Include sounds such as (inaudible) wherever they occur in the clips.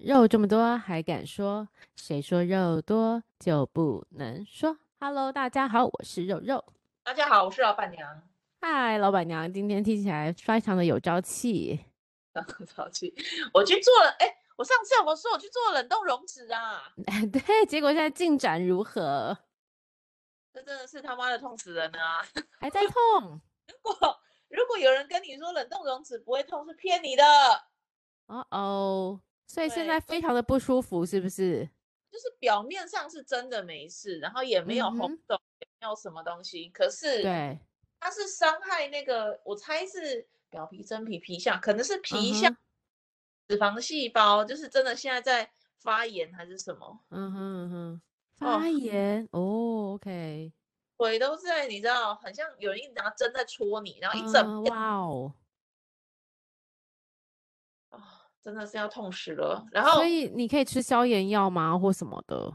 肉这么多还敢说？谁说肉多就不能说？Hello，大家好，我是肉肉。大家好，我是老板娘。嗨，老板娘，今天听起来非常的有朝气。(laughs) 有朝气，我去做了。哎，我上次有没有说我去做冷冻溶脂啊？(laughs) 对，结果现在进展如何？这真的是他妈的痛死人了啊！(laughs) 还在痛？如果如果有人跟你说冷冻溶脂不会痛，是骗你的。哦哦。所以现在非常的不舒服，是不是？就是表面上是真的没事，然后也没有红肿，也没有什么东西。可是，对，它是伤害那个，我猜是表皮、真皮、皮下，可能是皮下脂肪细胞，就是真的现在在发炎还是什么？嗯哼嗯哼，发炎哦，OK，腿都在，你知道，很像有人一拿针在戳你，然后一整，哇哦。真的是要痛死了，然后所以你可以吃消炎药吗，或什么的？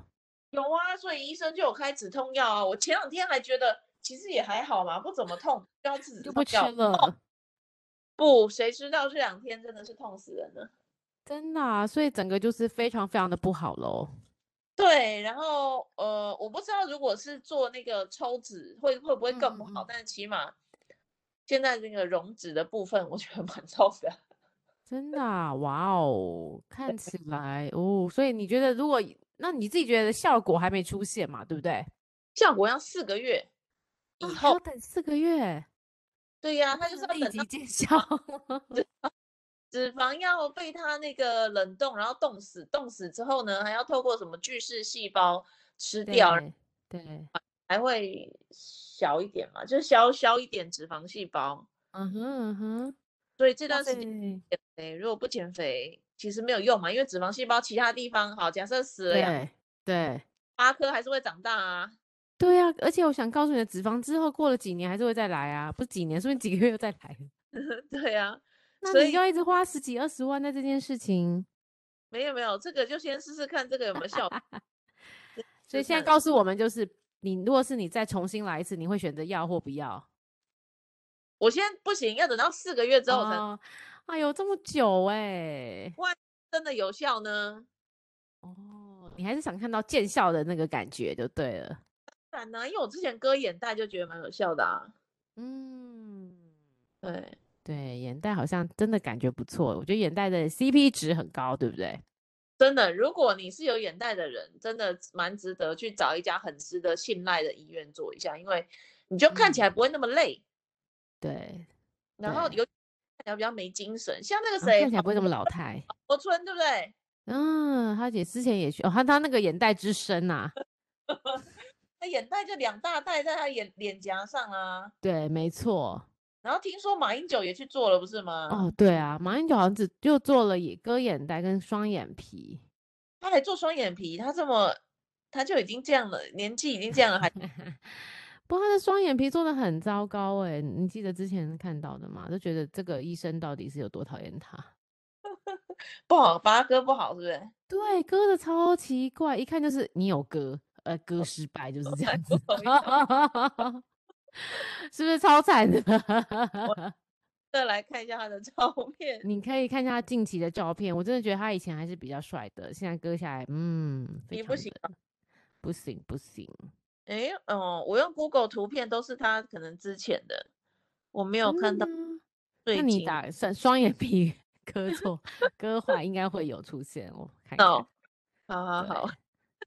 有啊，所以医生就有开止痛药啊。我前两天还觉得其实也还好嘛，不怎么痛，就要止痛药，就不吃了。不，谁知道这两天真的是痛死人了，真的啊，所以整个就是非常非常的不好喽。对，然后呃，我不知道如果是做那个抽脂会会不会更不好，嗯、但是起码现在这个溶脂的部分，我觉得蛮痛的。真的啊，哇哦，看起 (laughs) 来哦，所以你觉得如果那你自己觉得效果还没出现嘛，对不对？效果要四个月以后，等四个月。对呀、啊，它就是要立即见效。(laughs) 脂肪要被它那个冷冻，然后冻死，冻死之后呢，还要透过什么巨噬细胞吃掉，对，对，还会小一点嘛，就是消消一点脂肪细胞。嗯哼嗯哼。所以这段时间减肥，如果不减肥，其实没有用嘛，因为脂肪细胞其他地方好，假设死了呀，对，八颗还是会长大啊。对啊，而且我想告诉你的，脂肪之后过了几年还是会再来啊，不是几年，说不定几个月又再来。(laughs) 对啊，那你就要一直花十几二十万在这件事情。没有没有，这个就先试试看这个有没有效果。(laughs) 所以现在告诉我们，就是你如果是你再重新来一次，你会选择要或不要？我现在不行，要等到四个月之后才。哦、哎呦，这么久哎！万一真的有效呢？哦，你还是想看到见效的那个感觉就对了。当然呢，因为我之前割眼袋就觉得蛮有效的啊。嗯，对对，眼袋好像真的感觉不错。我觉得眼袋的 CP 值很高，对不对？真的，如果你是有眼袋的人，真的蛮值得去找一家很值得信赖的医院做一下，因为你就看起来不会那么累。嗯对，然后有看起来比较没精神，像那个谁，看起来不会这么老态。国春对不对？(laughs) 嗯，他姐之前也去哦，他他那个眼袋之深呐，(laughs) 他眼袋就两大袋在他眼脸颊上啊。对，没错。然后听说马英九也去做了，不是吗？哦，对啊，马英九好像只就做了也割眼袋跟双眼皮，他还做双眼皮，他这么他就已经这样了，年纪已经这样了还。(laughs) 不过他的双眼皮做的很糟糕哎，你记得之前看到的吗？就觉得这个医生到底是有多讨厌他，(laughs) 不好，把他割不好是不是？对，割的超奇怪，一看就是你有割，呃，割失败就是这样 (laughs) 子，(laughs) 是不是超惨的？再来看一下他的照片，你可以看一下他近期的照片，我真的觉得他以前还是比较帅的，现在割下来，嗯，你不行，不行，不行。哎，哦，我用 Google 图片都是他可能之前的，我没有看到。那你打算双眼皮 (laughs) 割错割坏，应该会有出现。我看看。哦，好好好。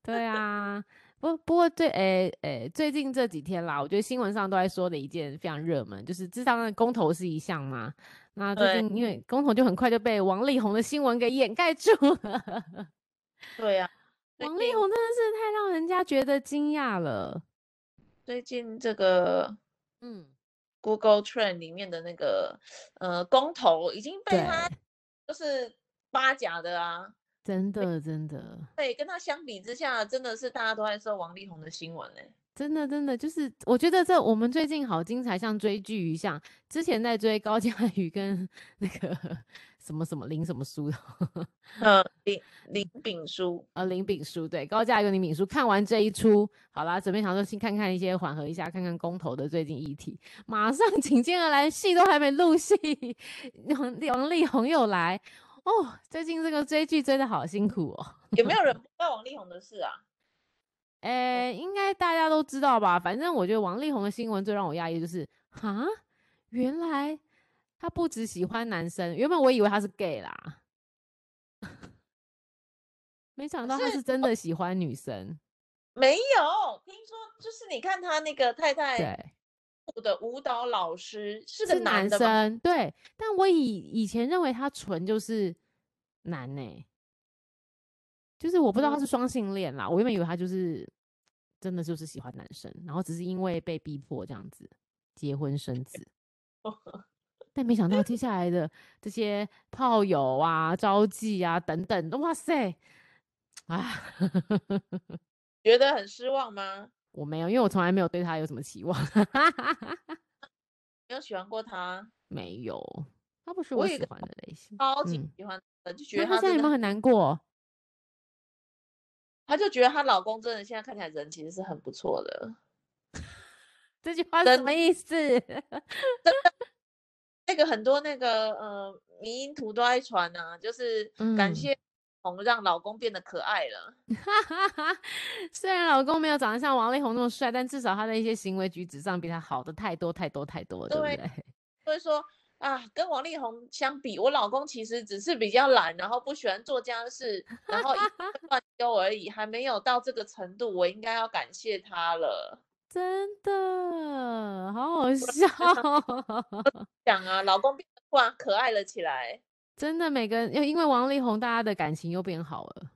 对啊，不不过最诶诶，最近这几天啦，我觉得新闻上都在说的一件非常热门，就是知道那公投是一项嘛。那最近因为公投就很快就被王力宏的新闻给掩盖住了。(laughs) 对呀。王力宏真的是太让人家觉得惊讶了。最近这个，嗯，Google Trend 里面的那个，呃，公投已经被他就是八甲的啊，真的真的。对，跟他相比之下，真的是大家都在说王力宏的新闻嘞。真的真的就是，我觉得这我们最近好精彩，像追剧一样。之前在追高嘉宇跟 (laughs) 那个。什么什么林什么书的，(laughs) 呃林林炳书，呃林炳书，对，高嘉瑜林炳书，看完这一出，好啦，准备想说先看看一些缓和一下，看看公投的最近议题，马上紧接而来，戏都还没录戏，王王力宏又来，哦，最近这个追剧追的好辛苦哦。有没有人不知道王力宏的事啊？(laughs) 诶、欸，应该大家都知道吧？反正我觉得王力宏的新闻最让我压抑，就是哈，原来他不只喜欢男生，原本我以为他是 gay 啦，没想到他是真的喜欢女生。没有，听说就是你看他那个太太对。的舞蹈老师是个是男生，对，但我以以前认为他纯就是男呢、欸。就是我不知道他是双性恋啦，嗯，我原本以为他就是真的就是喜欢男生，然后只是因为被逼迫这样子结婚生子，(laughs) 但没想到接下来的这些炮友啊、招妓啊等等，哇塞，啊，(laughs) 觉得很失望吗？我没有，因为我从来没有对他有什么期望，(laughs) 没有喜欢过他，没有，他不是我喜欢的类型，超级喜欢的，嗯，就觉得他，他现在有没有很难过？她就觉得她老公真的现在看起来人其实是很不错的。(laughs) 这句话是什么意思？那个很多那个呃迷因图都在传啊，就是感谢红让老公变得可爱了。嗯、(laughs) 虽然老公没有长得像王力宏那么帅，但至少他的一些行为举止上比他好的太多太多太多了，对不对？(laughs) 所以说。啊，跟王力宏相比，我老公其实只是比较懒，然后不喜欢做家事，然后一乱丢而已，还没有到这个程度。我应该要感谢他了，真的好好笑。讲啊，老公变得突然可爱了起来，真的，每个人又因为王力宏，大家的感情又变好了。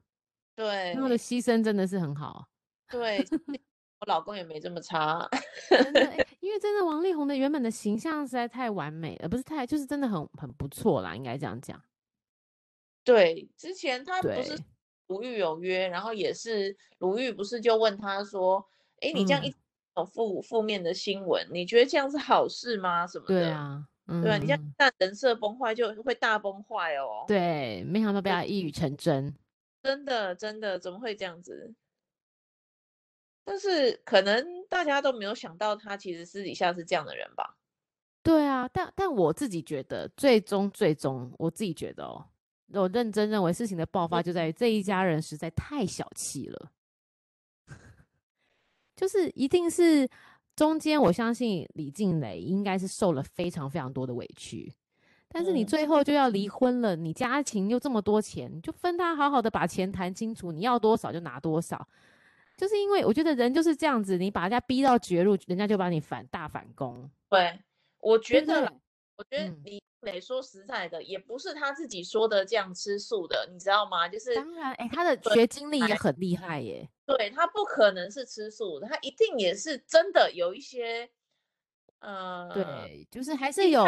对，他的牺牲真的是很好。对。(laughs) 我老公也没这么差，真的，因为真的王力宏的原本的形象实在太完美了，不是太，就是真的很很不错啦，应该这样讲。对，之前他不是鲁豫有约，然后也是鲁豫不是就问他说：“哎，你这样一有负负面的新闻，你觉得这样是好事吗？什么的？”对啊，嗯、对啊，你这样但人设崩坏就会大崩坏哦。对，没想到被他一语成真，真的真的怎么会这样子？但是可能大家都没有想到，他其实私底下是这样的人吧？对啊，但但我自己觉得，最终最终，我自己觉得哦，我认真认为事情的爆发就在于这一家人实在太小气了，就是一定是中间，我相信李静蕾应该是受了非常非常多的委屈，但是你最后就要离婚了，你家庭又这么多钱，你就分他好好的把钱谈清楚，你要多少就拿多少。就是因为我觉得人就是这样子，你把人家逼到绝路，人家就把你反大反攻。对，我觉得，我觉得李磊说实在的、嗯，也不是他自己说的这样吃素的，你知道吗？就是当然，哎、欸，他的学经历也很厉害耶。对，他不可能是吃素的，他一定也是真的有一些，呃，对，就是还是有，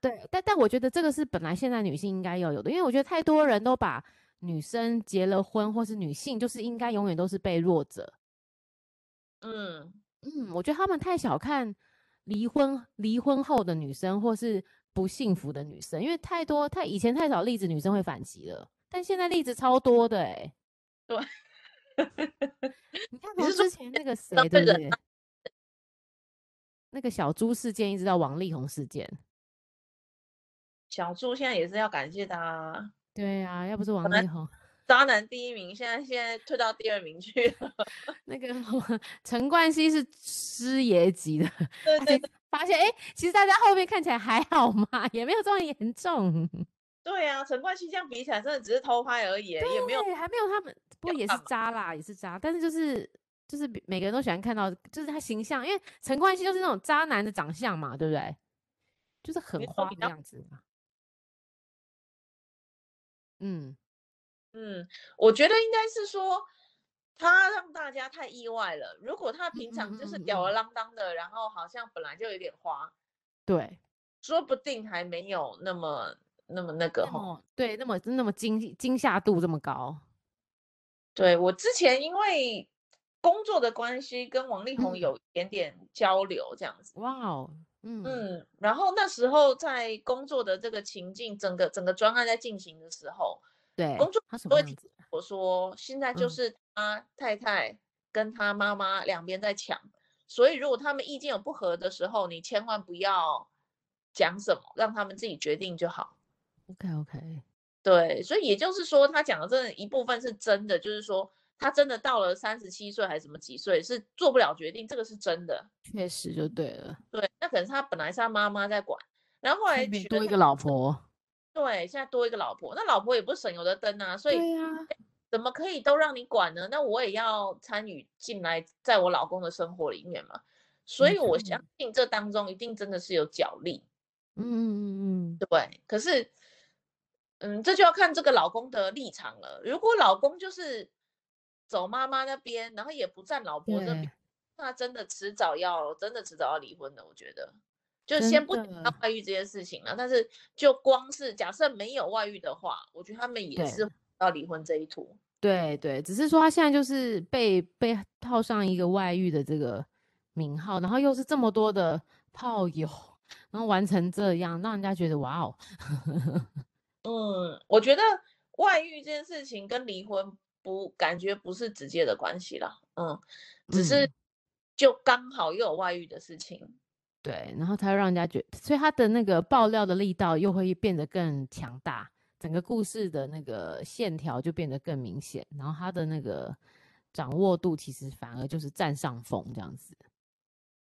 对，但但我觉得这个是本来现在女性应该要有的，因为我觉得太多人都把。女生结了婚，或是女性，就是应该永远都是被弱者。嗯嗯，我觉得他们太小看离婚离婚后的女生，或是不幸福的女生，因为太多太以前太少例子女生会反击了，但现在例子超多的哎、欸。对，你看 (laughs) 从之前那个谁对不对？那个小猪事件一直到王力宏事件，小猪现在也是要感谢他。对呀、啊，要不是王力宏，渣男第一名，现在现在退到第二名去了。(laughs) 那个陈冠希是师爷级的，对对，对，发现哎，其实大家后面看起来还好嘛，也没有这么严重。对呀、啊，陈冠希这样比起来，真的只是偷拍而已，也没有，还没有他们，不过也是渣啦，也是渣。但是就是就是每个人都喜欢看到，就是他形象，因为陈冠希就是那种渣男的长相嘛，对不对？就是很花的样子嘛。嗯嗯，我觉得应该是说他让大家太意外了。如果他平常就是吊儿郎当的，嗯嗯嗯，然后好像本来就有点花，对，说不定还没有那么那么那个哈，对，那么那么惊惊吓度这么高。对，我之前因为工作的关系跟王力宏有一点点交流，这样子。哇哦。嗯嗯，然后那时候在工作的这个情境，整个整个专案在进行的时候，对工作都会提我说，现在就是他太太跟他妈妈两边在抢，嗯，所以如果他们意见有不合的时候，你千万不要讲什么，让他们自己决定就好。OK OK，对，所以也就是说，他讲的真的一部分是真的，就是说他真的到了三十七岁还是什么几岁是做不了决定，这个是真的，确实就对了。对，那可能是他本来是他妈妈在管，然后后来娶多一个老婆。对，现在多一个老婆，那老婆也不是省油的灯啊，所以啊，怎么可以都让你管呢？那我也要参与进来，在我老公的生活里面嘛。所以我相信这当中一定真的是有角力。嗯嗯嗯嗯，对。可是，嗯，这就要看这个老公的立场了。如果老公就是走妈妈那边，然后也不站老婆这边，那真的迟早要，真的迟早要离婚的，我觉得。就先不讲外遇这件事情了，但是就光是假设没有外遇的话，我觉得他们也是要离婚这一途。对对，只是说他现在就是被被套上一个外遇的这个名号，然后又是这么多的炮友，然后完成这样，让人家觉得哇哦。(laughs) 嗯，我觉得外遇这件事情跟离婚不感觉不是直接的关系啦，嗯，只是就刚好又有外遇的事情。对，然后他会让人家觉得，所以他的那个爆料的力道又会变得更强大，整个故事的那个线条就变得更明显，然后他的那个掌握度其实反而就是占上风这样子。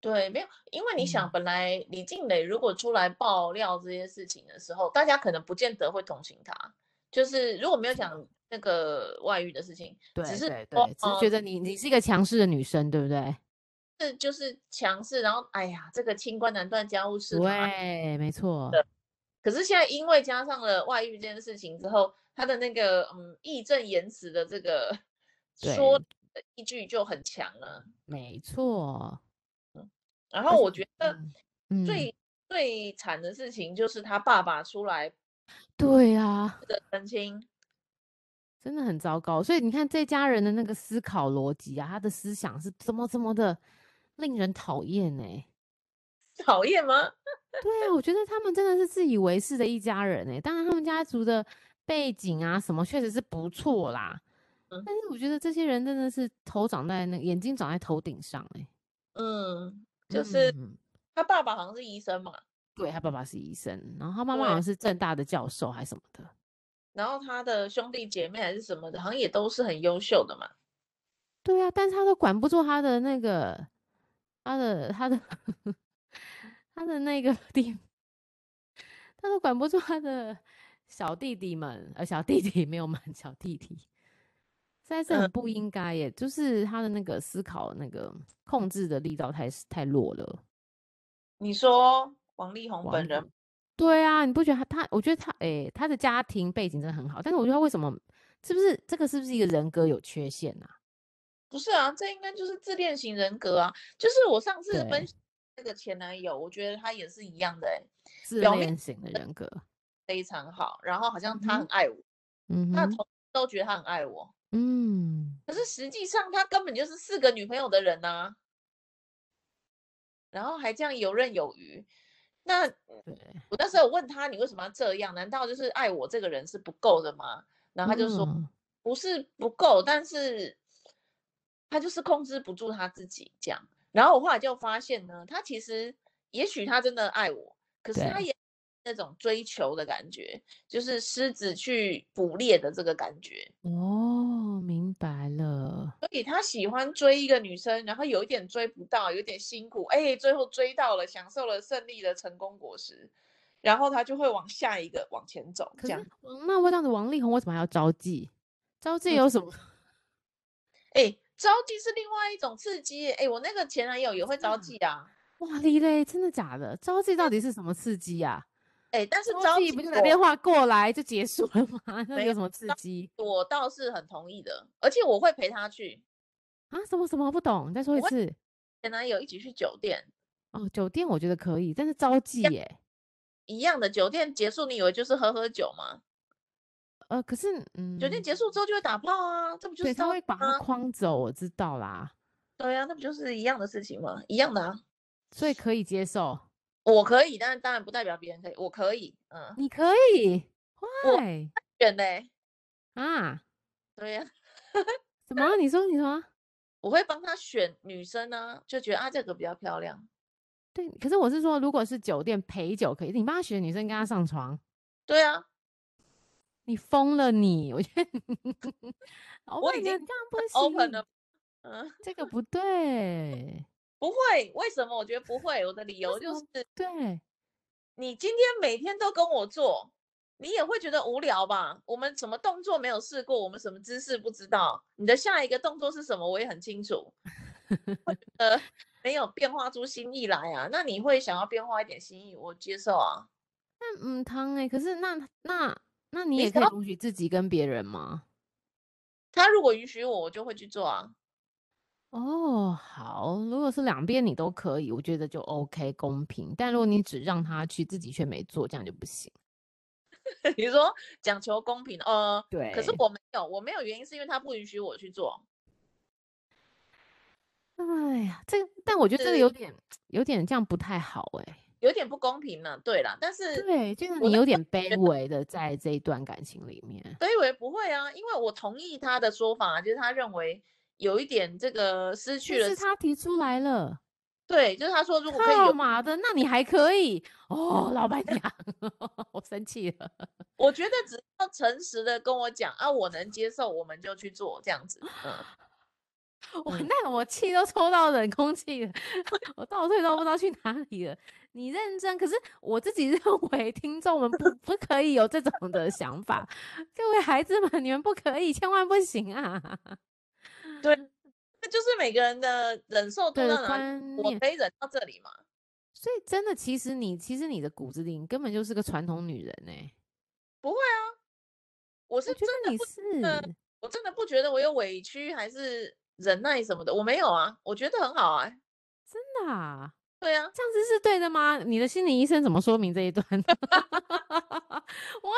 对，没有，因为你想，本来李静蕾如果出来爆料这些事情的时候，大家可能不见得会同情她，就是如果没有讲那个外遇的事情，对，只是对，对，只是觉得你你是一个强势的女生，对不对？是就是强势，然后哎呀，这个清官难断家务事，对，没错。可是现在因为加上了外遇这件事情之后，他的那个嗯义正言辞的这个 (laughs) 说的依据就很强了。没错。然后我觉得最、嗯、最惨的事情就是他爸爸出来，对呀，的澄清。真的很糟糕，所以你看这家人的那个思考逻辑啊，他的思想是怎么怎么的令人讨厌呢？讨厌吗？对啊，我觉得他们真的是自以为是的一家人哎。当然，他们家族的背景啊什么确实是不错啦，(laughs) 嗯，但是我觉得这些人真的是头长在那个眼睛长在头顶上哎。嗯，就是他爸爸好像是医生嘛，对，他爸爸是医生，然后他妈妈好像是政大的教授还是什么的。然后他的兄弟姐妹还是什么的，好像也都是很优秀的嘛。对啊，但是他都管不住他的那个，他的他的他的那个地，他都管不住他的小弟弟们，呃，小弟弟没有们，小弟弟，实在是很不应该耶。嗯、就是他的那个思考那个控制的力道太太弱了。你说王力宏本人？对啊，你不觉得他他？我觉得他诶、欸，他的家庭背景真的很好，但是我觉得他为什么？是不是这个是不是一个人格有缺陷啊？不是啊，这应该就是自恋型人格啊。就是我上次分析那个前男友，我觉得他也是一样的、欸，自恋型的人格非常好，然后好像他很爱我，嗯，他的同事都觉得他很爱我，嗯，可是实际上他根本就是四个女朋友的人呐、啊，然后还这样游刃有余。那我那时候问他，你为什么要这样？难道就是爱我这个人是不够的吗？然后他就说，嗯、不是不够，但是他就是控制不住他自己这样。然后我后来就发现呢，他其实也许他真的爱我，可是他也。那种追求的感觉，就是狮子去捕猎的这个感觉。哦，明白了。所以他喜欢追一个女生，然后有一点追不到，有点辛苦，哎，最后追到了，享受了胜利的成功果实，然后他就会往下一个往前走。这样，那我这样子，王力宏为什么还要招妓？招妓有什么？(laughs) 哎、嗯，招妓是另外一种刺激。哎，我那个前男友也会招妓啊。哇，李雷，真的假的？招妓到底是什么刺激啊？哎、欸，但是招妓不就打电话过来就结束了吗？(laughs) 那有什么刺激？我倒是很同意的，而且我会陪他去。啊？什么什么？不懂，你再说一次。前男友一起去酒店。哦，酒店我觉得可以，但是招妓耶，一样的酒店结束，你以为就是喝喝酒吗？呃，可是嗯，酒店结束之后就会打炮啊，这不就是他会把他框走？我知道啦。对呀、啊，那不就是一样的事情吗？一样的啊，所以可以接受。我可以，但是当然不代表别人可以。我可以，嗯，你可以，我选嘞啊，对呀、啊，什么？你说你说，(laughs) 我会帮他选女生呢、啊，就觉得啊这个比较漂亮。对，可是我是说，如果是酒店陪酒可以，你帮他选女生跟他上床。对啊，你疯了你！我觉得我已经这样不行 open 了，嗯，这个不 (laughs) 对，不会，为什么？我觉得不会，我的理由就是对，你今天每天都跟我做，你也会觉得无聊吧？我们什么动作没有试过，我们什么姿势不知道，你的下一个动作是什么，我也很清楚，呃，(laughs) 没有变化出新意来啊，那你会想要变化一点新意，我接受啊。那嗯，汤哎，可是那那。那你也可以允许自己跟别人吗？他如果允许我，我就会去做啊。哦，好，如果是两边你都可以，我觉得就 OK 公平。但如果你只让他去，自己却没做，这样就不行。(laughs) 你说讲求公平，呃，对。可是我没有，我没有原因，是因为他不允许我去做。哎呀，这但我觉得这个有点有点这样不太好哎、欸。有点不公平呢，对啦，但是对，就是你有点卑微的在这一段感情里面。卑微不会啊，因为我同意他的说法，就是他认为有一点这个失去了，是他提出来了。对，就是他说如果可以有嘛的，那你还可以哦，老板娘，(laughs) 我生气了。我觉得只要诚实的跟我讲啊，我能接受，我们就去做这样子。嗯。我那我气都抽到冷空气了，(laughs) 我倒退都不知道去哪里了。你认真，可是我自己 (laughs) 认为听众们不不可以有这种的想法。各位孩子们，你们不可以，千万不行啊！对，那就是每个人的忍受度的观念，我可以忍到这里嘛。所以真的，其实你其实你的骨子里根本就是个传统女人呢、欸。不会啊，我是真的不是，我真的不觉得我有委屈还是。忍耐什么的，我没有啊，我觉得很好啊，真的啊，对啊，这样子是对的吗？你的心理医生怎么说明这一段？(laughs) 我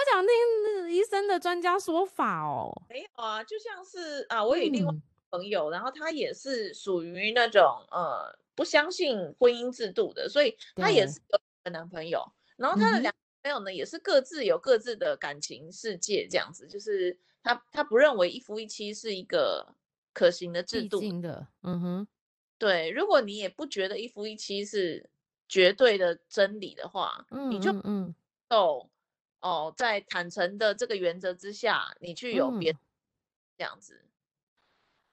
想听医生的专家说法哦。没有啊，就像是啊，我有另外一个朋友，嗯、然后他也是属于那种呃不相信婚姻制度的，所以他也是有个男朋友，然后他的两朋友呢、嗯、也是各自有各自的感情世界，这样子，就是他他不认为一夫一妻是一个。可行的制度的，嗯哼，对。如果你也不觉得一夫一妻是绝对的真理的话，嗯，你就嗯哦哦，在坦诚的这个原则之下，你去有别、嗯、这样子。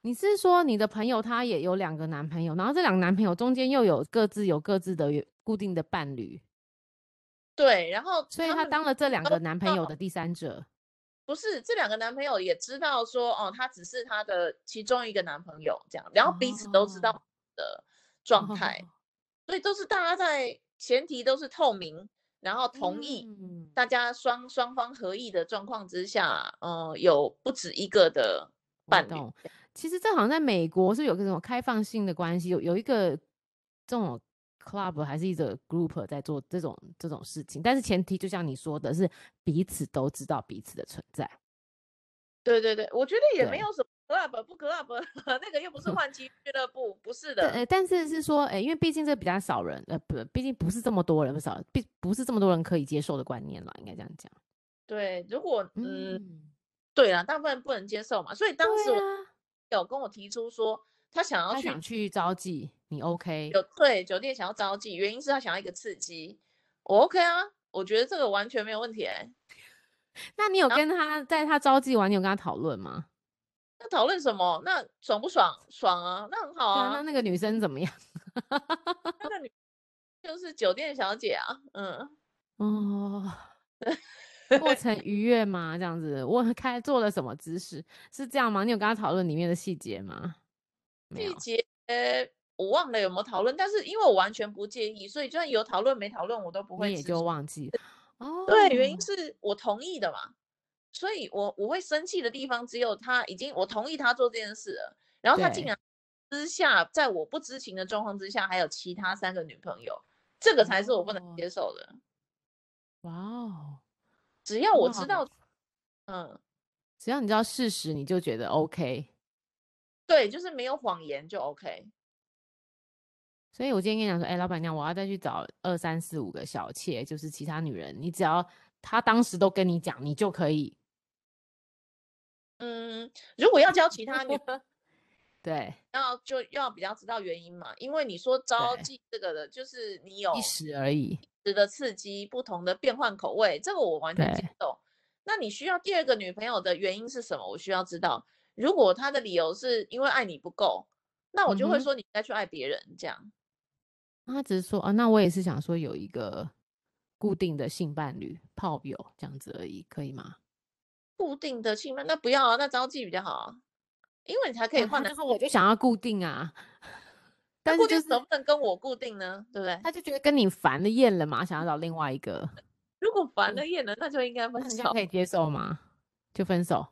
你是说你的朋友他也有两个男朋友，然后这两个男朋友中间又有各自有各自的固定的伴侣？对，然后所以他当了这两个男朋友的第三者。不是，这两个男朋友也知道说，哦，他只是他的其中一个男朋友这样，然后彼此都知道的状态，哦、所以都是大家在前提都是透明，然后同意，大家双、嗯、双方合意的状况之下，呃，有不止一个的伴侣。其实这好像在美国是有个这种开放性的关系，有有一个这种。club 还是一个 group 在做这种这种事情，但是前提就像你说的是彼此都知道彼此的存在。对对对，我觉得也没有什么 club 不 club，那个又不是换妻俱乐部，不是的。呃，但是是说，哎，因为毕竟这比较少人，呃，不，毕竟不是这么多人，不少，不不是这么多人可以接受的观念了，应该这样讲。对，如果嗯，嗯对啊，大部分不能接受嘛，所以当时我有跟我提出说。他想要去，他想去招妓，你 OK？有对酒店想要招妓，原因是他想要一个刺激，我 OK 啊，我觉得这个完全没有问题哎、欸。(laughs) 那你有跟他在他招妓完，你有跟他讨论吗？那讨论什么？那爽不爽？爽啊，那很好啊。那那个女生怎么样？(laughs) 那个女就是酒店小姐啊，嗯哦，过程愉 (laughs) 悦吗？这样子，我开做了什么姿势？是这样吗？你有跟她讨论里面的细节吗？细节我忘了有没有讨论，但是因为我完全不介意，所以就算有讨论没讨论，我都不会也就忘记。哦，对，原因是我同意的嘛，所以我我会生气的地方只有他已经我同意他做这件事了，然后他竟然私下在我不知情的状况之下还有其他三个女朋友，这个才是我不能接受的。哇哦，只要我知道，嗯，只要你知道事实，你就觉得 OK。对，就是没有谎言就 OK。所以我今天跟你讲说，哎、欸，老板娘，我要再去找二三四五个小妾，就是其他女人，你只要她当时都跟你讲，你就可以。嗯，如果要教其他女人，(laughs) 对，要就要比较知道原因嘛，因为你说招妓这个的，就是你有一时而已，一时的刺激，不同的变换口味，这个我完全接受。那那你需要第二个女朋友的原因是什么？我需要知道。如果他的理由是因为爱你不够，那我就会说你应该去爱别人。这样，他只是说啊，那我也是想说有一个固定的性伴侣、炮友这样子而已，可以吗？固定的气氛，那不要啊，那招妓比较好啊，因为你才可以换的。然后我就想要固定啊，但是就是能不能跟我固定呢？对不对？他就觉得跟你烦了厌了嘛，想要找另外一个。(laughs) 如果烦了厌了，那就应该分手。可以接受吗？就分手。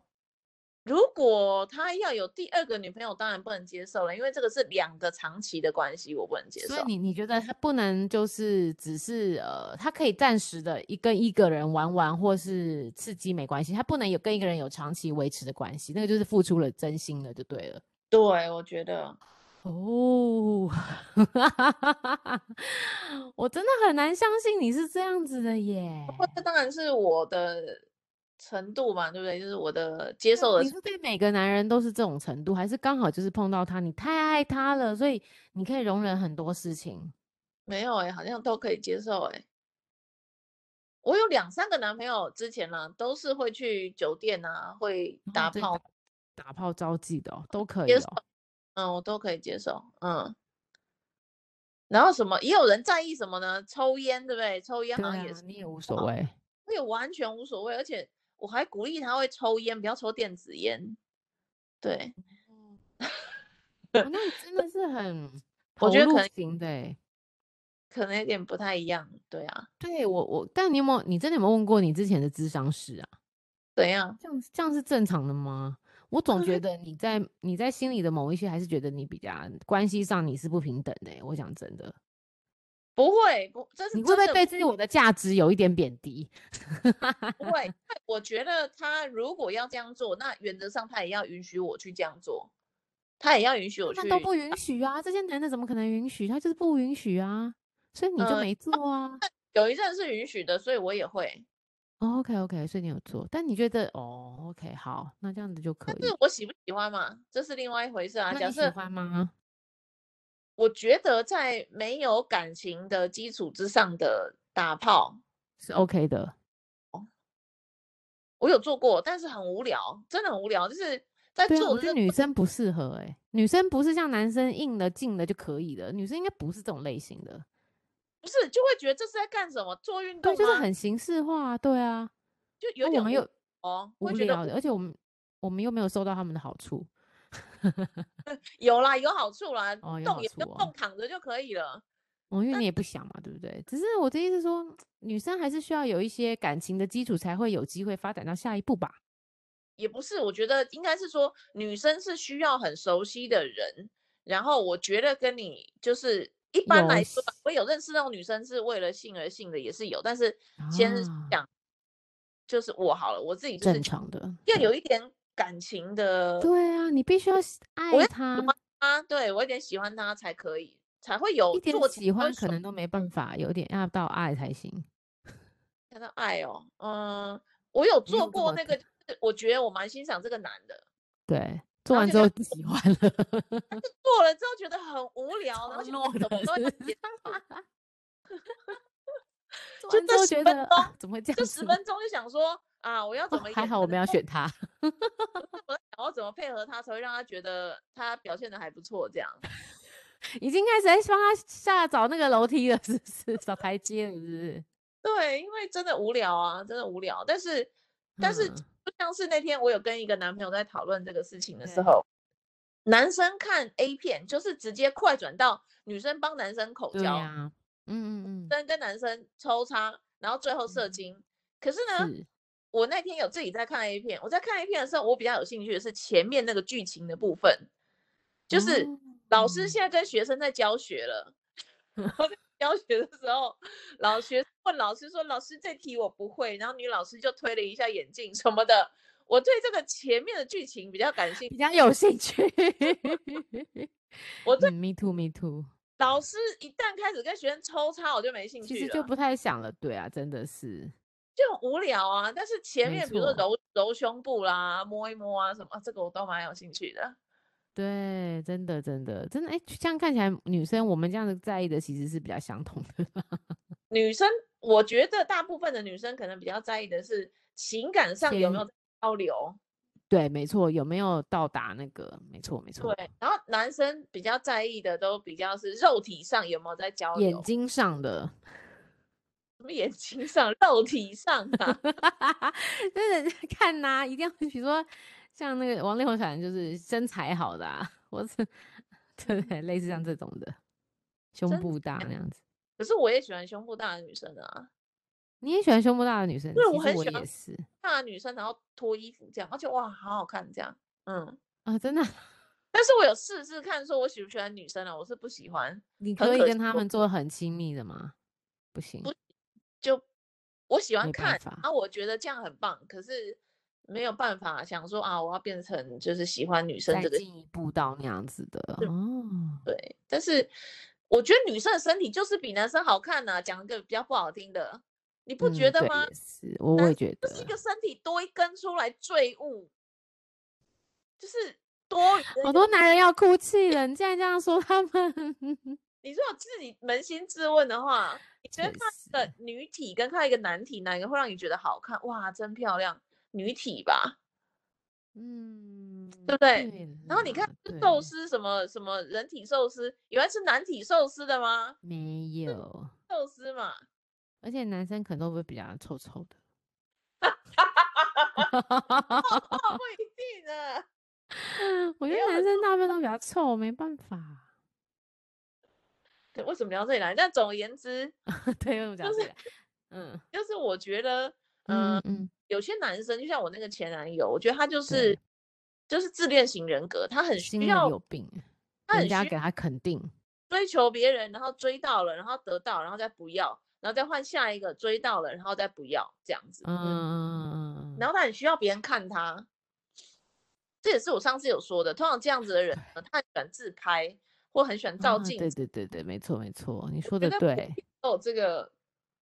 如果他要有第二个女朋友，当然不能接受了，因为这个是两个长期的关系，我不能接受。所以你你觉得他不能就是只是呃，他可以暂时的一跟一个人玩玩，或是刺激没关系，他不能有跟一个人有长期维持的关系，那个就是付出了真心了，就对了。对，我觉得哦，(laughs) 我真的很难相信你是这样子的耶。这当然是我的。程度嘛，对不对？就是我的接受的。你是对每个男人都是这种程度，还是刚好就是碰到他，你太爱他了，所以你可以容忍很多事情？没有哎、欸，好像都可以接受哎、欸。我有两三个男朋友，之前呢都是会去酒店啊，会打炮、打炮招妓的、哦，都可以、哦。嗯，我都可以接受。嗯。然后什么？也有人在意什么呢？抽烟，对不对？抽烟好像也是，啊、你也无所谓。我也完全无所谓，而且。我还鼓励他会抽烟，不要抽电子烟。对，哦、(laughs) 那真的是很，我觉得可能对，可能有点不太一样。对啊，对我我，但你有没有，你真的有没有问过你之前的智商师啊？怎样？这样这样是正常的吗？我总觉 (laughs) 得你在你在心里的某一些，还是觉得你比较关系上你是不平等的。我讲真的。不会，不，这是你会不会对自己我的价值有一点贬低？不会，(laughs) 我觉得他如果要这样做，那原则上他也要允许我去这样做，他也要允许我去。他都不允许啊！这些男的怎么可能允许？他就是不允许啊！所以你就没做啊。呃、有一阵是允许的，所以我也会。Oh, OK OK，所以你有做，但你觉得哦、oh,，OK 好，那这样子就可以。但是我喜不喜欢嘛？这是另外一回事啊。那你喜欢吗？我觉得在没有感情的基础之上的打炮是 OK 的。我有做过，但是很无聊，真的很无聊。就是在做，我觉得女生不适合哎、欸，女生不是像男生硬的进的就可以的，女生应该不是这种类型的。不是，就会觉得这是在干什么？做运动就是很形式化，对啊，就有点没有哦，无聊的，而且我们我们又没有收到他们的好处。(laughs) 有啦，有好处啦，哦、动也不动，躺着就可以了。哦，因为你也不想嘛，对不对？只是我的意思说，女生还是需要有一些感情的基础，才会有机会发展到下一步吧。也不是，我觉得应该是说，女生是需要很熟悉的人。然后我觉得跟你就是一般来说，我有认识那种女生是为了性而性的，也是有。但是先讲，啊、就是我好了，我自己就是正常的，要有一点。感情的，对啊，你必须要爱他啊，对，我有点喜欢他才可以，才会有一点喜欢，可能都没办法，有点要到爱才行。要到爱哦，嗯，我有做过那个，我觉得我蛮欣赏这个男的，对，做完之后不喜欢了，做了之后觉得很无 (laughs) 聊，然后怎么都 (laughs) 就这十分钟怎么会这样？这十分钟就想说。啊！我要怎么、哦？还好我们要选他。我想要怎么配合他，才会让他觉得他表现的还不错？这样 (laughs) 已经开始在帮他下找那个楼梯了，是不是？(laughs) 找台阶了，是不是？对，因为真的无聊啊，真的无聊。但是，但是就像是那天我有跟一个男朋友在讨论这个事情的时候，男生看 A 片就是直接快转到女生帮男生口交，嗯嗯嗯，跟跟男生抽插，然后最后射精。嗯、可是呢？是我那天有自己在看 A 片，我在看 A 片的时候，我比较有兴趣的是前面那个剧情的部分，就是老师现在跟学生在教学了，然后在 (laughs) 教学的时候，老学问老师说：“老师这题我不会。”然后女老师就推了一下眼镜什么的。我对这个前面的剧情比较感兴趣，比较有兴趣。我对、嗯、Me too, Me too。老师一旦开始跟学生抽插，我就没兴趣了，其实就不太想了。对啊，真的是。就很无聊啊，但是前面比如说揉揉胸部啦，摸一摸啊什么，这个我都蛮有兴趣的。对，真的真的真的，哎，这样看起来女生我们这样子在意的其实是比较相同的。(laughs) 女生，我觉得大部分的女生可能比较在意的是情感上有没有交流？对，没错，有没有到达那个？没错，没错。对，然后男生比较在意的都比较是肉体上有没有在交流，眼睛上的。什么眼睛上、肉体上啊？(laughs) 就是 (laughs) 看呐、啊，一定要 (laughs) 比如说像那个王力宏小人，就是身材好的啊，或是对不对？类似像这种的，胸部大那样子。可是我也喜欢胸部大的女生啊。你也喜欢胸部大的女生？对，我很喜欢大的女生，然后脱衣服这样，而且哇，好好看这样。嗯啊，真的。但是我有试试看，说我喜不喜欢女生啊？我是不喜欢。你可以跟他们做很亲密的吗？不行。不，就我喜欢看啊，我觉得这样很棒。可是没有办法想说啊，我要变成就是喜欢女生这个进一步到那样子的哦。对，但是我觉得女生的身体就是比男生好看呐、啊。讲一个比较不好听的。你不觉得吗？嗯、是，我会觉得，就是一个身体多一根出来赘物，就是多余。好多男人要哭泣了，(laughs) 你竟然这样说他们，(laughs) 你如果自己扪心自问的话，你觉得看的女体跟看一个男体，哪一个会让你觉得好看？哇，真漂亮，女体吧？嗯，对不对？对，然后你看寿司什么什么人体寿司，原来是男体寿司的吗？没有寿司嘛。而且男生可能都会比较臭臭的，(laughs) 不一定啊。(laughs) 我觉得男生大部分都比较臭，没办法。对，为什么聊这里来？但总而言之，(laughs) 对，为什么讲这里来？嗯，就是我觉得，呃、嗯嗯，有些男生就像我那个前男友，我觉得他就是就是自恋型人格，他很需要有病，他很需要给他肯定，追求别人，然后追到了，然后得到，然后再不要。然后再换下一个追到了，然后再不要这样子。嗯嗯嗯。然后他很需要别人看他，这也是我上次有说的。通常这样子的人，他很喜欢自拍，或很喜欢照镜子。对对对对，没错没错，你说的对。都有这个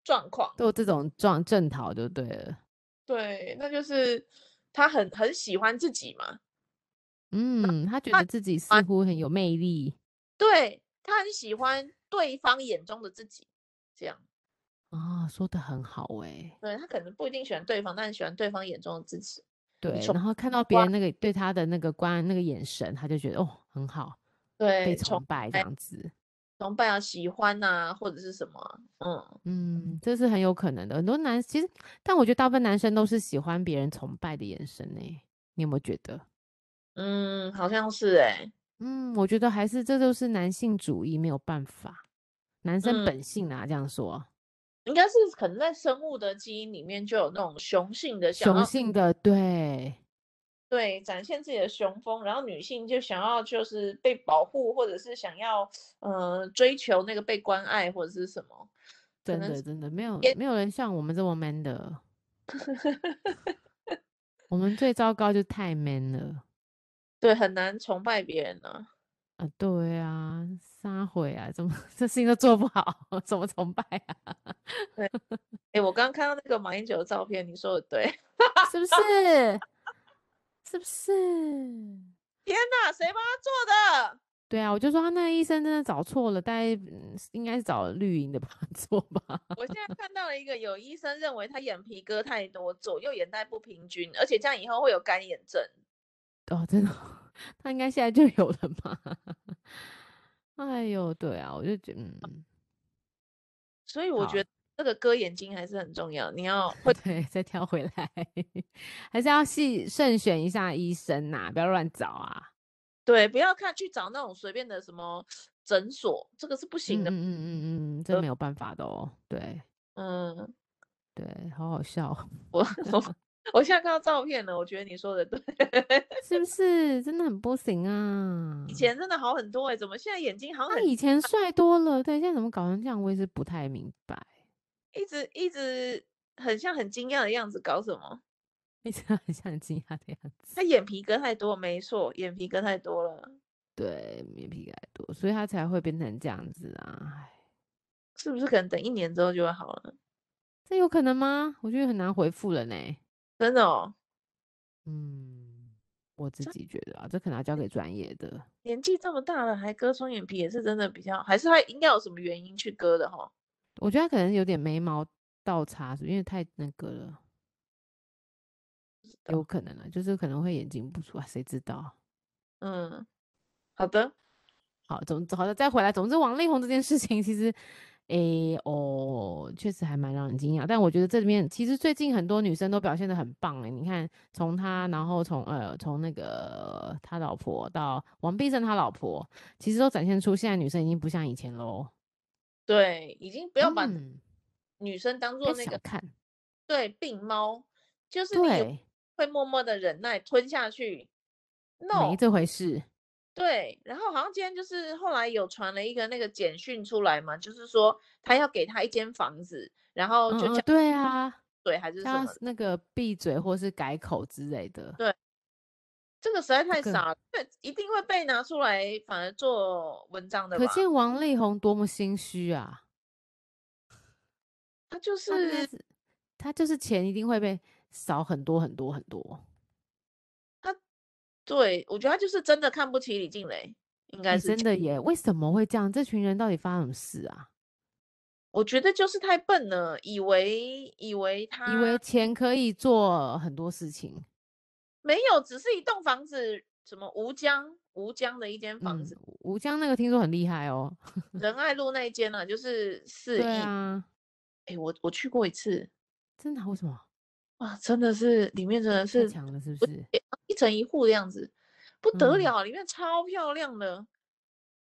状况，都有这种状正讨就对了。对，那就是他很很喜欢自己嘛。嗯，他觉得自己似乎很有魅力。对，他很喜欢对方眼中的自己，这样。啊、哦，说的很好哎、欸，对，他可能不一定喜欢对方，但是喜欢对方眼中的自己。对，然后看到别人那个对他的那个关那个眼神，他就觉得哦很好，对，被崇拜这样子，崇拜啊，喜欢啊，或者是什么，嗯嗯，这是很有可能的。很多男其实，但我觉得大部分男生都是喜欢别人崇拜的眼神呢、欸。你有没有觉得？嗯，好像是哎、欸，嗯，我觉得还是这就是男性主义，没有办法，男生本性啊，嗯、这样说。应该是可能在生物的基因里面就有那种雄性的，雄性的，对，对，展现自己的雄风，然后女性就想要就是被保护，或者是想要呃追求那个被关爱或者是什么，真的真的没有没有人像我们这么 man 的，(laughs) 我们最糟糕就太 man 了，对，很难崇拜别人呢。啊，对啊，撒谎啊，怎么 (laughs) 这事情都做不好，(laughs) 怎么崇拜啊？对，哎、欸，我刚刚看到那个马英九的照片，你说的对，是不是？是不是？天哪，谁帮他做的？对啊，我就说他那个医生真的找错了，大概应该是找绿营的帮他做吧。我现在看到了一个有医生认为他眼皮割太多，左右眼袋不平均，而且这样以后会有干眼症。哦，真的。(laughs) 他应该现在就有了吧？(laughs) 哎呦，对啊，我就觉得，嗯，所以我觉得这个割眼睛还是很重要。你要 (laughs) 会对，再挑回来，还是要细慎选一下医生呐、啊，不要乱找啊。对，不要看去找那种随便的什么诊所，这个是不行的。嗯嗯嗯嗯，这没有办法的哦。对，嗯，对，好好笑。我 (laughs) 我。我现在看到照片了，我觉得你说的对，是不是？真的很不行啊！以前真的好很多哎、欸，怎么现在眼睛好…他以前帅多了，对，现在怎么搞成这样？我也是不太明白。一直一直很像很惊讶的样子，搞什么？(laughs) 一直很像很惊讶的样子。他眼皮割太多，没错，眼皮割太多了。对，眼皮割太多，所以他才会变成这样子啊！哎，是不是可能等一年之后就会好了？这有可能吗？我觉得很难回复了呢。真的哦，嗯，我自己觉得啊，这可能要交给专业的。年纪这么大了还割双眼皮，也是真的比较，还是他应该有什么原因去割的哈？我觉得他可能有点眉毛倒插，因为太那个了。有可能啊，就是可能会眼睛不出来，谁知道？嗯，好的，好，总好的再回来。总之，王力宏这件事情其实。诶、欸、哦，确实还蛮让人惊讶，但我觉得这里面其实最近很多女生都表现的很棒诶，你看，从他，然后从呃从那个他老婆到王必胜他老婆，其实都展现出现在女生已经不像以前喽。对，已经不要把女生当做那个、嗯、看，对病猫，就是你会默默的忍耐吞下去，no，没这回事。对，然后好像今天就是后来有传了一个那个简讯出来嘛，就是说他要给他一间房子，然后就对啊，对还是什么那个闭嘴或是改口之类的。对，这个实在太傻了，对、这个，一定会被拿出来反而做文章的。可见王力宏多么心虚啊！他就是他，他就是钱一定会被少很多很多很多。他对，我觉得他就是真的看不起李静蕾，应该是、欸、真的耶。为什么会这样？这群人到底发生什么事啊？我觉得就是太笨了，以为以为他以为钱可以做很多事情，没有，只是一栋房子，什么吴江吴江的一间房子，嗯、吴江那个听说很厉害哦，(laughs) 仁爱路那一间呢、啊，就是四亿啊。哎、欸，我我去过一次，真的？为什么？哇，真的是里面真的是强了，是不是？一层一户的样子，不得了，嗯，里面超漂亮的，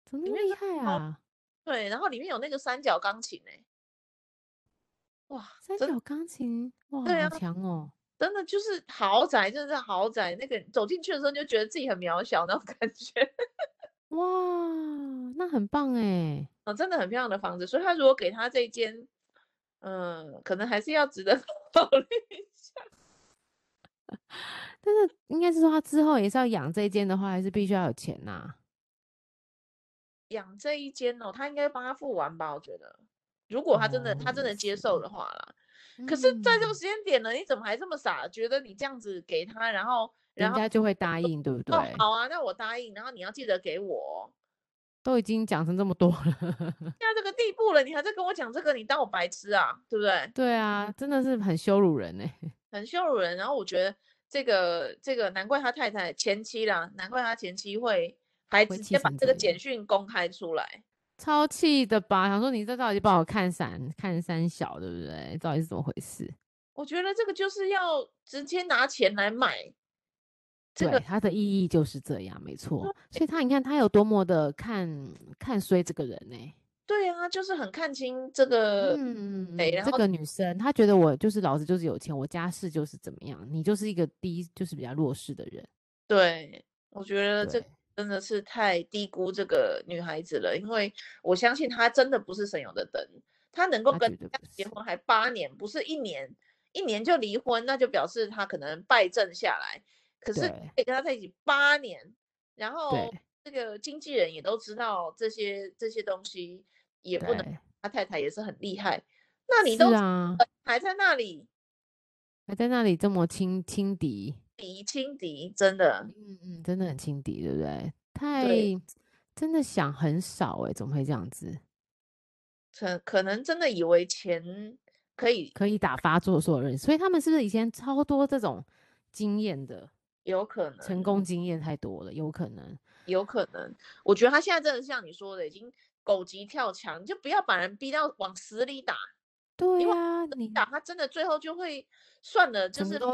怎么那么厉害啊？对，然后里面有那个三角钢琴哎，哇，三角钢琴，哇，好强哦，真的就是豪宅，真的是豪宅。那个走进去的时候就觉得自己很渺小那种 (laughs) 感觉，哇，那很棒哎，哦，真的很漂亮的房子，所以他如果给他这间。嗯，可能还是要值得 (laughs) 考虑一下。(laughs) 但是应该是说，他之后也是要养这一间的话，还是必须要有钱呐、啊。养这一间哦，他应该帮他付完吧？我觉得，如果他真的、哦、他真的接受的话啦。可是，在这个时间点呢，你怎么还这么傻？觉得你这样子给他，然后，人家就会答应，对不对？哦，好啊，那我答应。然后你要记得给我。都已经讲成这么多了，(laughs) 现在这个地步了，你还在跟我讲这个，你当我白痴啊？对不对？对啊，真的是很羞辱人呢、欸，(laughs) 很羞辱人。然后我觉得这个这个，难怪他太太前妻啦，难怪他前妻会还直接把这个简讯公开出来，超气的吧？想说你这到底帮我看三看三小，对不对？到底是怎么回事？我觉得这个就是要直接拿钱来买。这个它的意义就是这样，没错。所以他，你看他有多么的看看衰这个人呢、欸？对啊，就是很看清这个，嗯，哎，这个女生，她觉得我就是老子就是有钱，我家世就是怎么样，你就是一个低，就是比较弱势的人。对，我觉得这真的是太低估这个女孩子了，因为我相信她真的不是省油的灯，她能够跟他结婚还八年，不是一年，一年就离婚，那就表示她可能败阵下来。可是可以跟他在一起八年，然后这个经纪人也都知道这些这些东西，也不能，他太太也是很厉害。那你都还在那里，还在那里这么轻轻敌，敌轻敌，真的，嗯嗯，真的很轻敌，对不对？太真的想很少哎、欸，怎么会这样子？可可能真的以为钱可以可以打发做所有人，所以他们是不是以前超多这种经验的？有可能成功经验太多了，有可能，有可能。我觉得他现在真的像你说的，已经狗急跳墙，你就不要把人逼到往死里打。对啊，你打他真的最后就会算了，就是都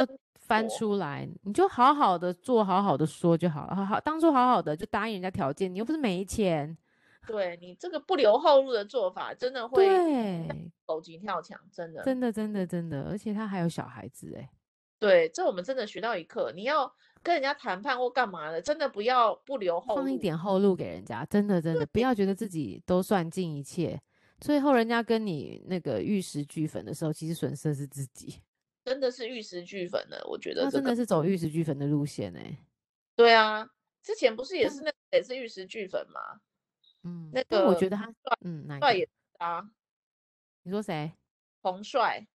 翻出来，你就好好的做，好好的说就好了，好好当初好好的就答应人家条件，你又不是没钱。对你这个不留后路的做法，真的会狗急跳墙，真的，真的，真的，真的，而且他还有小孩子哎。对，这我们真的学到一课。你要跟人家谈判或干嘛的，真的不要不留后路，放一点后路给人家。真的，真的不要觉得自己都算尽一切，最后人家跟你那个玉石俱焚的时候，其实损失的是自己。真的是玉石俱焚的，我觉得、这个、真的是走玉石俱焚的路线呢、欸。对啊，之前不是也是那也是玉石俱焚吗？嗯，那个我觉得他帅，嗯，帅也是啊。你说谁？彭帅。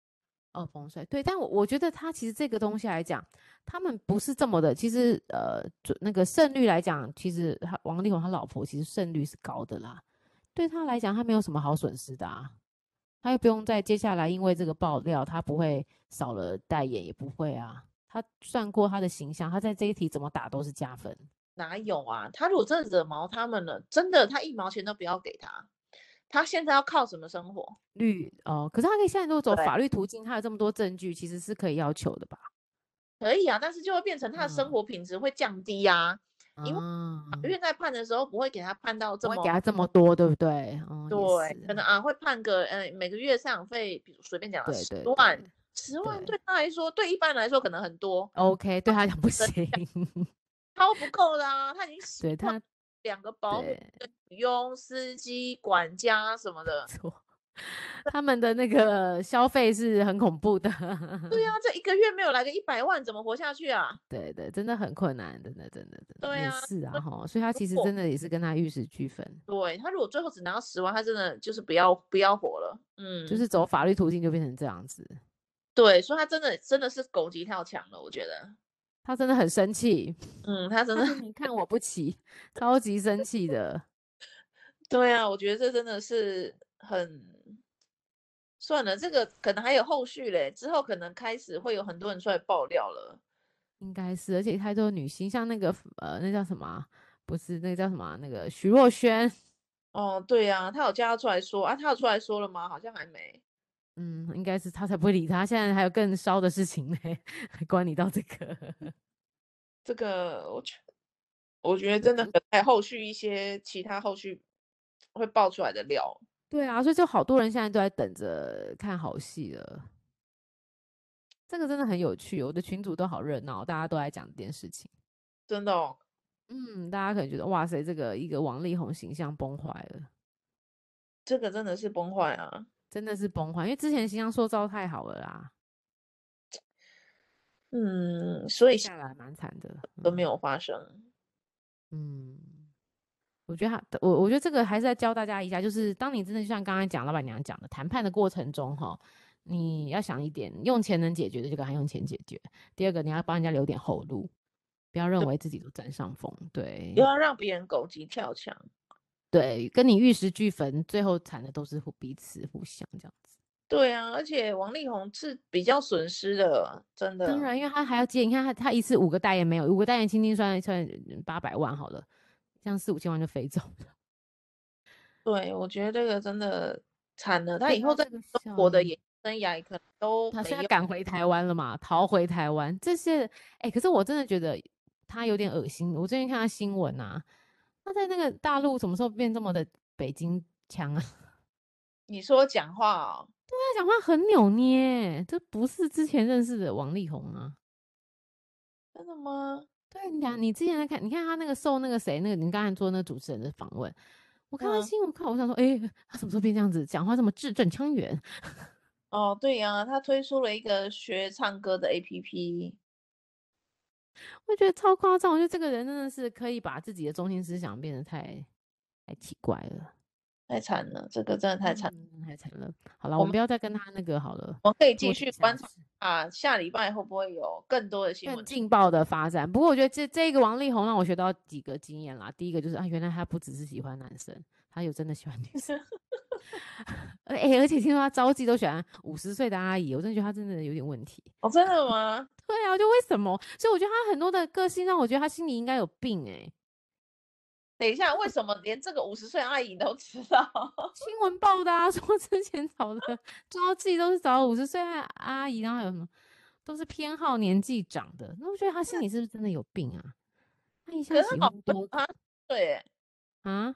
哦，冯帅对，但我我觉得他其实这个东西来讲，他们不是这么的。其实呃，就那个胜率来讲，其实他王力宏他老婆其实胜率是高的啦。对他来讲，他没有什么好损失的啊，他又不用再接下来因为这个爆料，他不会少了代言，也不会啊。他他算过他的形象，他在这一题怎么打都是加分。哪有啊？他如果真的惹毛他们了，真的他一毛钱都不要给他。他现在要靠什么生活？律哦，可是他可以现在如果走法律途径，他有这么多证据，其实是可以要求的吧？可以啊，但是就会变成他的生活品质会降低啊。嗯、因为法院在判的时候不会给他判到这么，不会给他这么多，对不对？哦、对，可能啊会判个呃每个月赡养费，比如随便讲十万，十万对他来说，对一般人来说可能很多。OK，对他讲不行，(laughs) 超不够的啊，他已经对他。两个保姆、佣、司机、管家什么的，错，他们的那个消费是很恐怖的。对啊，这一个月没有来个一百万，怎么活下去啊？对对，真的很困难，真的真的真的。对啊，是啊哈，所以他其实真的也是跟他玉石俱焚。对，他如果最后只拿到十万，他真的就是不要不要活了。嗯，就是走法律途径就变成这样子。对，所以他真的真的是狗急跳墙了，我觉得。他真的很生气，嗯，他真的，(laughs) 你看我不起，超级生气的。对啊，我觉得这真的是很，算了，这个可能还有后续嘞，之后可能开始会有很多人出来爆料了，应该是，而且太多女星，像那个呃，那叫什么？不是，那个叫什么？那个徐若瑄。哦，对呀、啊，他有叫她出来说啊，她有出来说了吗？好像还没。嗯，应该是他才不会理他。现在还有更烧的事情呢，还关你到这个？这个我觉，我觉得真的很在后续一些其他后续会爆出来的料。对啊，所以就好多人现在都在等着看好戏了。这个真的很有趣，我的群组都好热闹，大家都在讲这件事情。真的哦，嗯，大家可能觉得哇塞，这个一个王力宏形象崩坏了。这个真的是崩坏啊。真的是崩坏，因为之前形象塑造太好了啦。嗯，所以下来蛮惨的，都没有发生。嗯，我觉得他，我我觉得这个还是在教大家一下，就是当你真的就像刚才讲老板娘讲的，谈判的过程中哈，你要想一点，用钱能解决的就赶快用钱解决。第二个，你要帮人家留点后路，不要认为自己都占上风，对，不要让别人狗急跳墙。对，跟你玉石俱焚，最后惨的都是互彼此互相这样子。对啊，而且王力宏是比较损失的，真的。当然，因为他还要接，你看他他一次五个代言没有，五个代言轻轻算算八百万好了，这样四五千万就飞走了。对，我觉得这个真的惨了，他以后在中国的演生涯可能都他现在赶回台湾了嘛，逃回台湾这些，哎、欸，可是我真的觉得他有点恶心。我最近看他新闻啊。他在那个大陆什么时候变这么的北京腔啊？(laughs) 你说讲话哦？对啊，讲话很扭捏，这不是之前认识的王力宏啊？真的吗？对，你讲，你之前在看，你看他那个受那个谁，那个你刚才做那个主持人的访问，我看完新闻看，我想说，哎、嗯，他什么时候变这样子，讲话这么字正腔圆？(laughs) 哦，对呀、啊，他推出了一个学唱歌的 APP。我觉得超夸张，我觉得这个人真的是可以把自己的中心思想变得太太奇怪了，太惨了，这个真的太惨、嗯，太惨了。好了，我们不要再跟他那个好了，我们可以继续观察啊，下礼拜会不会有更多的新闻、更劲爆的发展？不过我觉得这这个王力宏让我学到几个经验啦。第一个就是啊，原来他不只是喜欢男生，他有真的喜欢女生。(laughs) 哎、欸，而且听说他招妓都喜欢五十岁的阿姨，我真的觉得他真的有点问题。哦，真的 (laughs) 吗？对啊，就为什么？所以我觉得他很多的个性让我觉得他心里应该有病哎、欸。等一下，为什么连这个五十岁阿姨都知道？(laughs) 新闻报的啊，(laughs) 说之前找的招妓都是找五十岁阿姨，然后还有什么都是偏好年纪长的。那我觉得他心里是不是真的有病啊？他一下喜欢多啊？对，啊，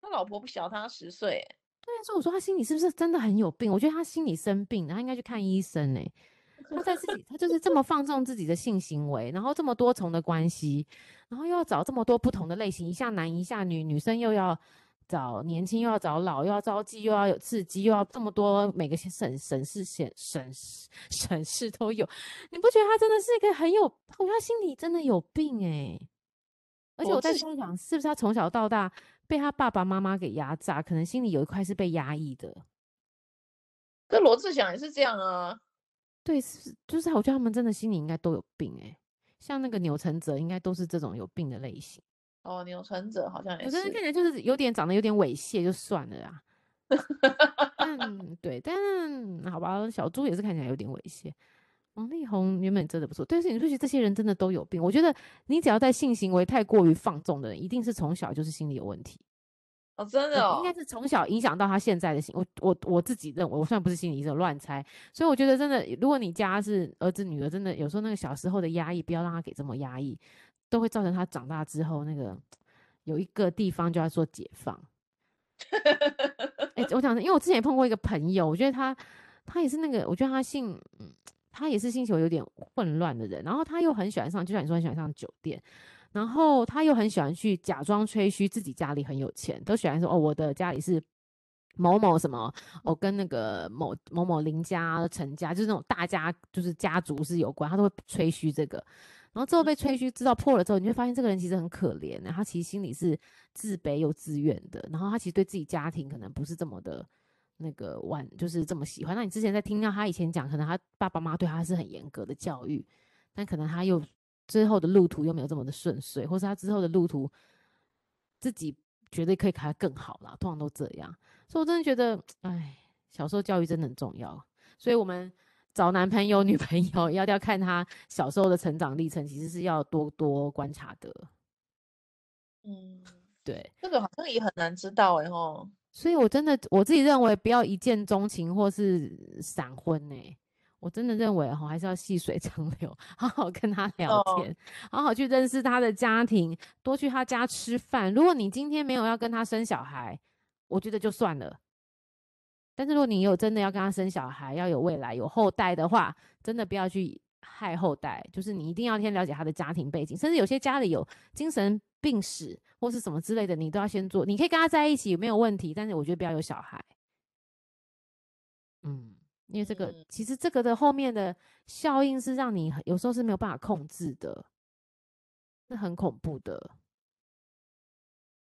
他老婆不小他十岁。对啊，所以我说他心里是不是真的很有病？我觉得他心里生病，他应该去看医生哎、欸。他在自己，他就是这么放纵自己的性行为，然后这么多重的关系，然后又要找这么多不同的类型，一下男一下女，女生又要找年轻又要找老，又要招妓又要有刺激，又要这么多每个省省市县省市省市都有，你不觉得他真的是一个很有？我觉得他心里真的有病诶、欸。而且我在想，是不是他从小到大被他爸爸妈妈给压榨，可能心里有一块是被压抑的。这罗志祥也是这样啊。对，是就是，我觉得他们真的心里应该都有病哎，像那个钮承泽，应该都是这种有病的类型。哦，钮承泽好像也是，我真的看起来就是有点长得有点猥亵，就算了啊。(laughs) 嗯，对，但好吧，小猪也是看起来有点猥亵。王力宏原本真的不错，但是你说起这些人真的都有病。我觉得你只要在性行为太过于放纵的人，一定是从小就是心理有问题。哦，真的哦，应该是从小影响到他现在的心。我我我自己认为，我虽然不是心理医生，乱猜。所以我觉得真的，如果你家是儿子女儿，真的有时候那个小时候的压抑，不要让他给这么压抑，都会造成他长大之后那个有一个地方就要做解放。哎、欸，我讲，因为我之前也碰过一个朋友，我觉得他他也是那个，我觉得他性，他也是星球有点混乱的人，然后他又很喜欢上，就像你说很喜欢上酒店。然后他又很喜欢去假装吹嘘自己家里很有钱，都喜欢说哦，我的家里是某某什么，哦，跟那个某某某邻家、陈家，就是那种大家就是家族是有关，他都会吹嘘这个。然后之后被吹嘘知道破了之后，你会发现这个人其实很可怜，他其实心里是自卑又自怨的。然后他其实对自己家庭可能不是这么的那个玩，就是这么喜欢。那你之前在听到他以前讲，可能他爸爸妈妈对他是很严格的教育，但可能他又。之后的路途又没有这么的顺遂，或是他之后的路途自己觉得可以开得更好啦，通常都这样。所以我真的觉得，哎，小时候教育真的很重要。所以我们找男朋友、女朋友，要要看他小时候的成长历程，其实是要多多观察的。嗯，对，这个好像也很难知道哎吼。所以我真的我自己认为，不要一见钟情或是闪婚哎。我真的认为哈，还是要细水长流，好好跟他聊天，好好去认识他的家庭，多去他家吃饭。如果你今天没有要跟他生小孩，我觉得就算了。但是如果你有真的要跟他生小孩，要有未来、有后代的话，真的不要去害后代。就是你一定要先了解他的家庭背景，甚至有些家里有精神病史或是什么之类的，你都要先做。你可以跟他在一起没有问题，但是我觉得不要有小孩。嗯。因为这个，嗯、其实这个的后面的效应是让你有时候是没有办法控制的，是很恐怖的。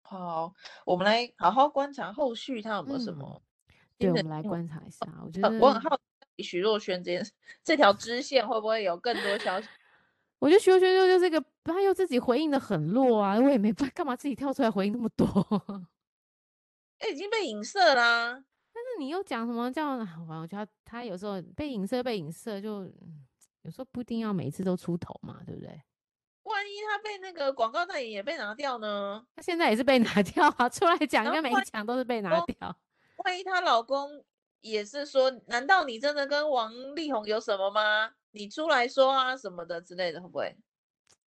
好，我们来好好观察后续他有没有什么。嗯、对，我们来观察一下。我觉得我很好奇徐若瑄这件事，这条支线会不会有更多消息？(laughs) 我觉得徐若瑄就就这个，他又自己回应的很弱啊，我也没办法，干嘛自己跳出来回应那么多？哎、欸，已经被影射啦、啊。你又讲什么叫？我觉得他，他有时候被影射，被影射就有时候不一定要每次都出头嘛，对不对？万一他被那个广告代言也被拿掉呢？他现在也是被拿掉啊，出来讲，应该每一讲都是被拿掉。万一她老公也是说，难道你真的跟王力宏有什么吗？你出来说啊什么的之类的，会不会？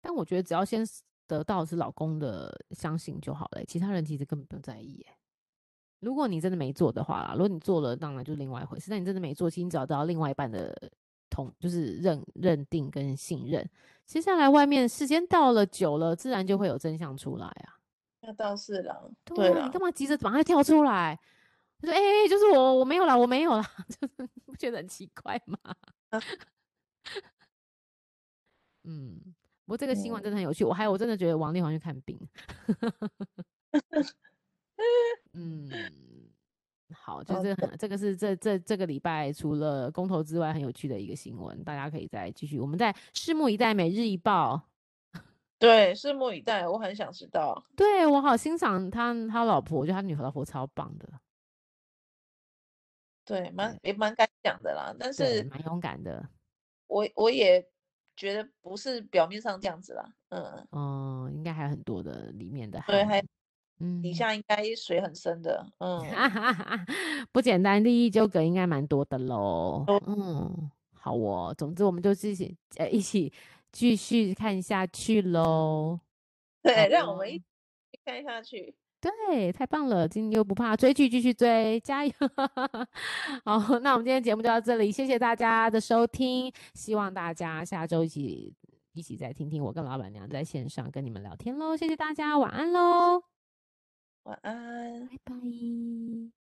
但我觉得只要先得到是老公的相信就好了，其他人其实根本不用在意。如果你真的没做的话啦，如果你做了，当然就是另外一回事。但你真的没做，其实你只要得到另外一半的同，就是认认定跟信任，接下来外面时间到了久了，自然就会有真相出来啊。那倒是啦，对啊，你干嘛急着马上跳出来？说哎、欸，就是我，我没有啦，我没有啦，(laughs) 就是不觉得很奇怪吗？嗯，不过这个新闻真的很有趣。我还有，我真的觉得王力宏去看病。(laughs) (laughs) 嗯，好，就是很这个是这这这个礼拜除了公投之外很有趣的一个新闻，大家可以再继续，我们再拭目以待《每日一报》。对，拭目以待，我很想知道。对，我好欣赏他他老婆，我觉得他女老婆超棒的。对，蛮也蛮敢讲的啦，但是蛮勇敢的。我我也觉得不是表面上这样子啦，嗯嗯，应该还有很多的里面的，对，还。嗯，底下应该水很深的，嗯，(laughs) 不简单，利益纠葛应该蛮多的喽。嗯，好哦，总之我们就继续呃一起继续看下去喽。对，哦、让我们一起看下去。对，太棒了，今天又不怕追剧，继续追，加油！(laughs) 好，那我们今天节目就到这里，谢谢大家的收听，希望大家下周一起一起再听听我跟老板娘在线上跟你们聊天喽，谢谢大家，晚安喽。晚安，拜拜。